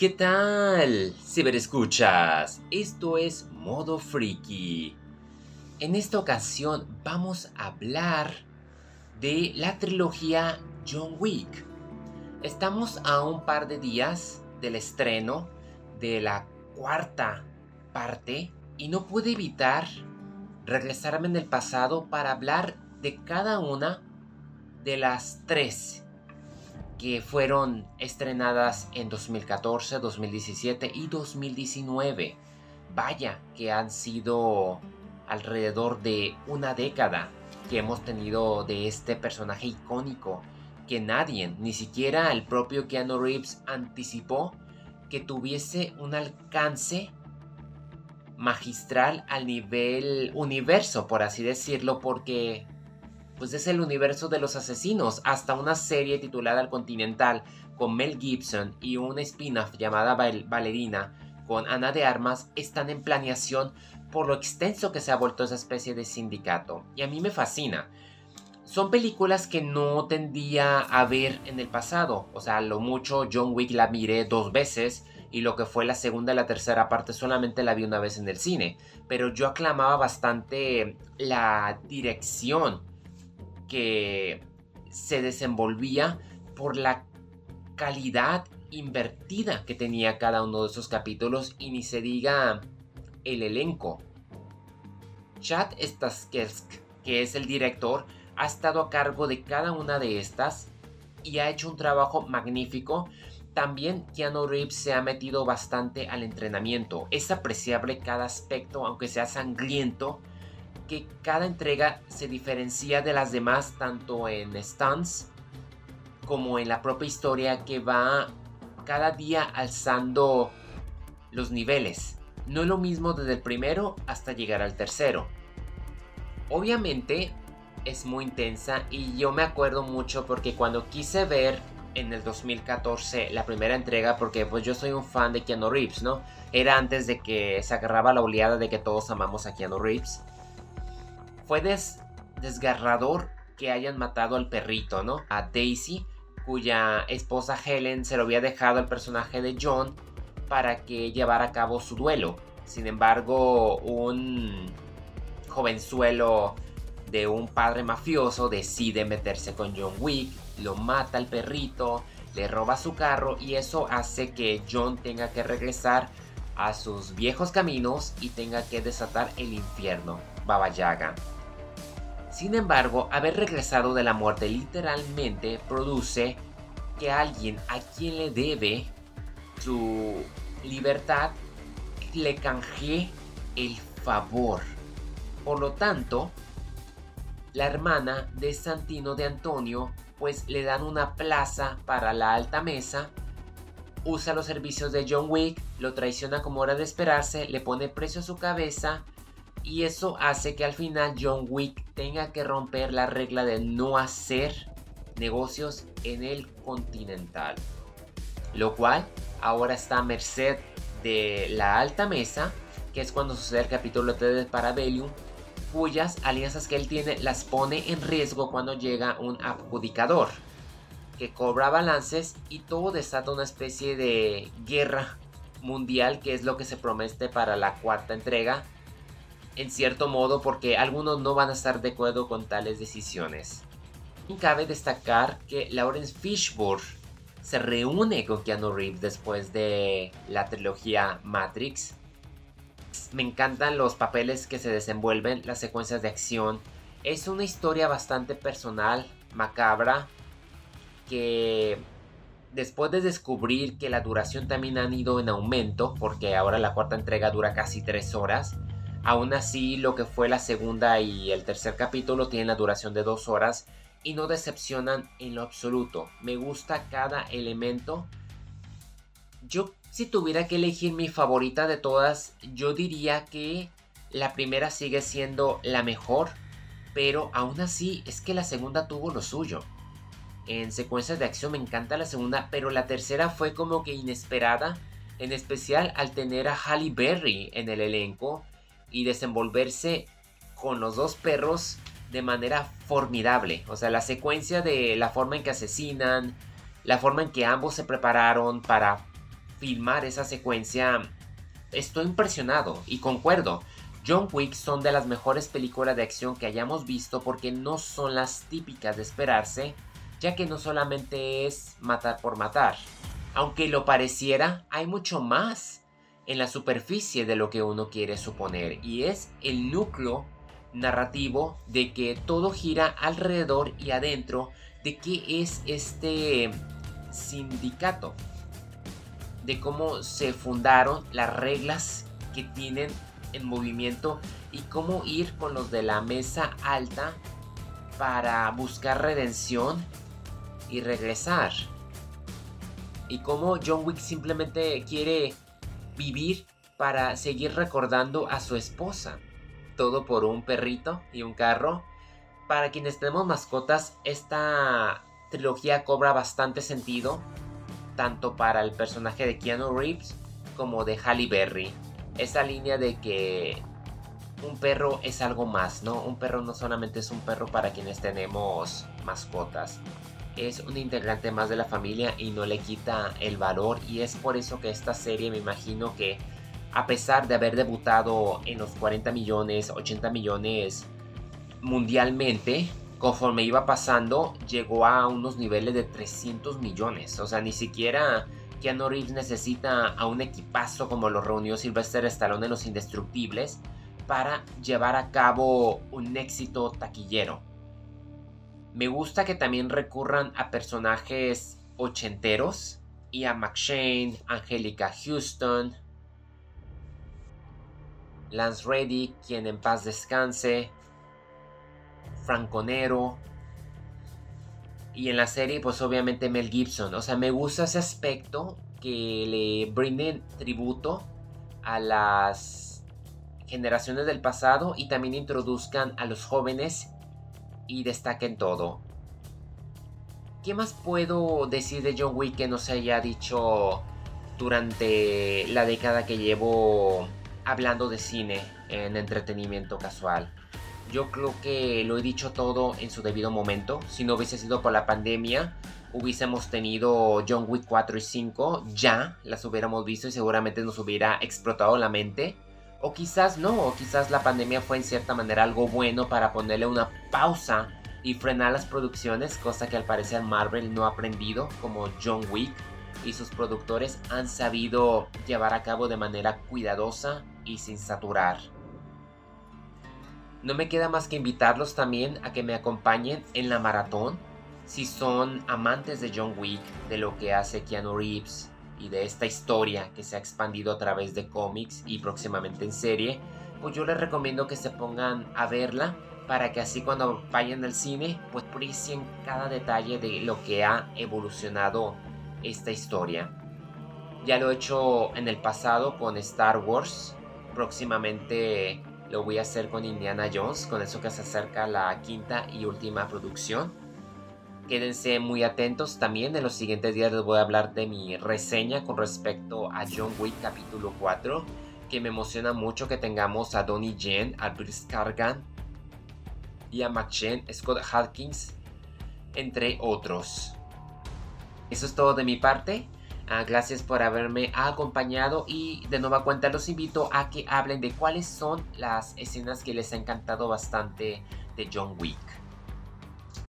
¿qué tal? Ciberescuchas, esto es Modo Freaky. En esta ocasión vamos a hablar de la trilogía John Wick. Estamos a un par de días del estreno de la cuarta parte y no pude evitar regresarme en el pasado para hablar de cada una de las tres que fueron estrenadas en 2014, 2017 y 2019. Vaya que han sido alrededor de una década que hemos tenido de este personaje icónico que nadie, ni siquiera el propio Keanu Reeves, anticipó que tuviese un alcance magistral al nivel universo, por así decirlo, porque pues es el universo de los asesinos, hasta una serie titulada El Continental con Mel Gibson y un spin-off llamada Valerina con Ana de Armas están en planeación por lo extenso que se ha vuelto esa especie de sindicato. Y a mí me fascina. Son películas que no tendía a ver en el pasado. O sea, lo mucho John Wick la miré dos veces y lo que fue la segunda y la tercera parte solamente la vi una vez en el cine. Pero yo aclamaba bastante la dirección que se desenvolvía por la calidad invertida que tenía cada uno de esos capítulos y ni se diga el elenco. Chad Stahelski, que es el director, ha estado a cargo de cada una de estas y ha hecho un trabajo magnífico. También Keanu Reeves se ha metido bastante al entrenamiento. Es apreciable cada aspecto, aunque sea sangriento, que cada entrega se diferencia de las demás tanto en stunts como en la propia historia que va cada día alzando los niveles. No es lo mismo desde el primero hasta llegar al tercero. Obviamente es muy intensa y yo me acuerdo mucho porque cuando quise ver en el 2014 la primera entrega porque pues yo soy un fan de Keanu Reeves, ¿no? Era antes de que se agarraba la oleada de que todos amamos a Keanu Reeves fue desgarrador que hayan matado al perrito, ¿no? A Daisy, cuya esposa Helen se lo había dejado al personaje de John para que llevara a cabo su duelo. Sin embargo, un jovenzuelo de un padre mafioso decide meterse con John Wick, lo mata al perrito, le roba su carro y eso hace que John tenga que regresar a sus viejos caminos y tenga que desatar el infierno, Baba Yaga. Sin embargo, haber regresado de la muerte literalmente produce que alguien a quien le debe su libertad le canjee el favor. Por lo tanto, la hermana de Santino de Antonio pues le dan una plaza para la alta mesa, usa los servicios de John Wick, lo traiciona como hora de esperarse, le pone precio a su cabeza y eso hace que al final John Wick tenga que romper la regla de no hacer negocios en el continental. Lo cual ahora está a merced de la alta mesa, que es cuando sucede el capítulo 3 de Parabellum, cuyas alianzas que él tiene las pone en riesgo cuando llega un adjudicador, que cobra balances y todo desata una especie de guerra mundial, que es lo que se promete para la cuarta entrega, en cierto modo porque algunos no van a estar de acuerdo con tales decisiones. Cabe destacar que Lawrence Fishburne se reúne con Keanu Reeves después de la trilogía Matrix. Me encantan los papeles que se desenvuelven, las secuencias de acción. Es una historia bastante personal, macabra, que después de descubrir que la duración también ha ido en aumento, porque ahora la cuarta entrega dura casi 3 horas, Aún así, lo que fue la segunda y el tercer capítulo tienen la duración de dos horas y no decepcionan en lo absoluto. Me gusta cada elemento. Yo, si tuviera que elegir mi favorita de todas, yo diría que la primera sigue siendo la mejor, pero aún así es que la segunda tuvo lo suyo. En secuencias de acción me encanta la segunda, pero la tercera fue como que inesperada, en especial al tener a Halle Berry en el elenco y desenvolverse con los dos perros de manera formidable. O sea, la secuencia de la forma en que asesinan, la forma en que ambos se prepararon para filmar esa secuencia, estoy impresionado y concuerdo. John Wick son de las mejores películas de acción que hayamos visto porque no son las típicas de esperarse, ya que no solamente es matar por matar. Aunque lo pareciera, hay mucho más en la superficie de lo que uno quiere suponer y es el núcleo narrativo de que todo gira alrededor y adentro de qué es este sindicato, de cómo se fundaron las reglas que tienen en movimiento y cómo ir con los de la mesa alta para buscar redención y regresar. Y cómo John Wick simplemente quiere vivir para seguir recordando a su esposa. Todo por un perrito y un carro. Para quienes tenemos mascotas, esta trilogía cobra bastante sentido. Tanto para el personaje de Keanu Reeves como de Halle Berry esa línea de que un perro es algo más, ¿no? Un perro no solamente es un perro para quienes tenemos mascotas. Es un integrante más de la familia y no le quita el valor. Y es por eso que esta serie me imagino que a pesar de haber debutado en los 40 millones, 80 millones mundialmente, conforme iba pasando, llegó a unos niveles de 300 millones. O sea, ni siquiera Keanu Reeves necesita a un equipazo como lo reunió Sylvester Stallone en Los Indestructibles para llevar a cabo un éxito taquillero. Me gusta que también recurran a personajes ochenteros y a McShane, Angelica Houston, Lance Reddy, quien en paz descanse, Franconero, y en la serie, pues obviamente Mel Gibson. O sea, me gusta ese aspecto que le brinden tributo a las generaciones del pasado y también introduzcan a los jóvenes y destaquen todo. ¿Qué más puedo decir de John Wick que no se haya dicho durante la década que llevo hablando de cine en entretenimiento casual? Yo creo que lo he dicho todo en su debido momento. Si no hubiese sido por la pandemia, hubiésemos tenido John Wick 4 y 5, ya las hubiéramos visto y seguramente nos hubiera explotado la mente. O quizás no, o quizás la pandemia fue en cierta manera algo bueno para ponerle una pausa y frenar las producciones, cosa que al parecer Marvel no ha aprendido, como John Wick y sus productores han sabido llevar a cabo de manera cuidadosa y sin saturar. No me queda más que invitarlos también a que me acompañen en la maratón. Si son amantes de John Wick, de lo que hace Keanu Reeves y de esta historia que se ha expandido a través de cómics y próximamente en serie, pues yo les recomiendo que se pongan a verla para que así cuando vayan al cine, pues aprecien cada detalle de lo que ha evolucionado esta historia. Ya lo he hecho en el pasado con Star Wars. Próximamente lo voy a hacer con Indiana Jones, con eso que se acerca la quinta y última producción. Quédense muy atentos también. En los siguientes días les voy a hablar de mi reseña con respecto a John Wick capítulo 4. Que me emociona mucho que tengamos a Donnie Yen, a Bruce Cargan y a McShane, Scott Hawkins, entre otros. Eso es todo de mi parte. Ah, gracias por haberme acompañado y de nueva cuenta los invito a que hablen de cuáles son las escenas que les ha encantado bastante de John Wick.